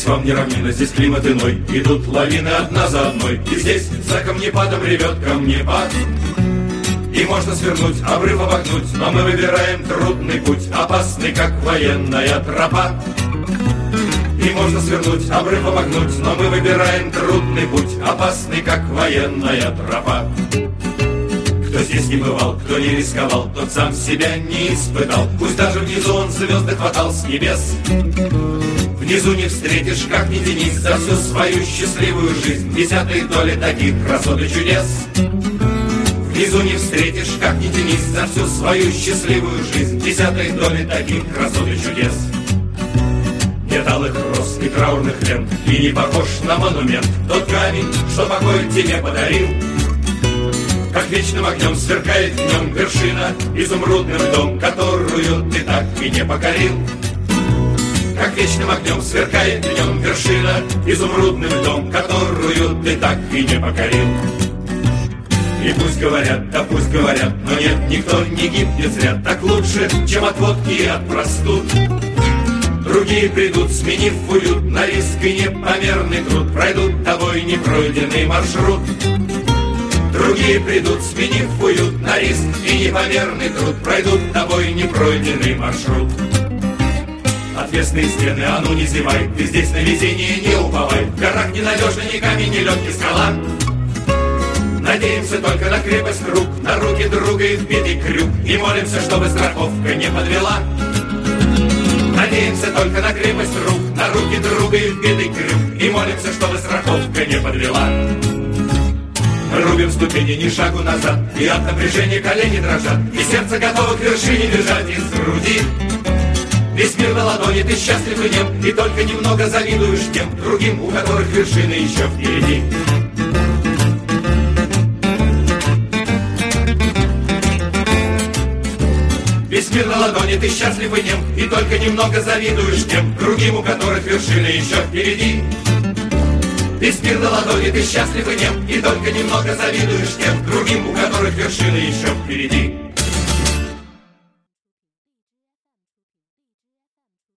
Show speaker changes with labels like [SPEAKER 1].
[SPEAKER 1] Здесь вам не равнина, здесь климат иной Идут лавины одна за одной И здесь за камнепадом ревет камнепад и можно свернуть, обрыв обогнуть Но мы выбираем трудный путь Опасный, как военная тропа И можно свернуть, обрыв обогнуть Но мы выбираем трудный путь Опасный, как военная тропа кто здесь не бывал, кто не рисковал, тот сам себя не испытал. Пусть даже внизу он звезды хватал с небес. Внизу не встретишь, как ни Денис, за всю свою счастливую жизнь. Десятой доли таких красот и чудес. Внизу не встретишь, как ни Денис, за всю свою счастливую жизнь. Десятой доли таких красот и чудес. Нет алых роз и траурных лент, и не похож на монумент. Тот камень, что покой тебе подарил, как вечным огнем сверкает в нем вершина Изумрудным дом, которую ты так и не покорил вечным огнем сверкает в нем вершина Изумрудным дом, которую ты так и не покорил. И пусть говорят, да пусть говорят, но нет, никто не гибнет зря. Так лучше, чем от водки и от простуд. Другие придут, сменив уют на риск и непомерный труд Пройдут тобой непройденный маршрут. Другие придут, сменив уют на риск и непомерный труд Пройдут тобой непройденный маршрут Отвесные стены, а ну не зевай. Ты здесь на везение не уповай. В горах ненадежно ни камень, ни лед, ни скала. Надеемся только на крепость рук На руки друга и вбитый крюк. И молимся, чтобы страховка не подвела. Надеемся только на крепость рук На руки друга и вбитый крюк. И молимся, чтобы страховка не подвела. Рубим ступени ни шагу назад И от напряжения колени дрожат. И сердце готово к вершине бежать из груди Весь мир на ладони, ты счастлив и нем И только немного завидуешь тем Другим, у которых вершины еще впереди. Весь мир на ладони, ты счастлив и нем И только немного завидуешь тем Другим, у которых вершины еще впереди. Весь мир на ладони, ты счастлив и нем И только немного завидуешь тем Другим, у которых вершины еще впереди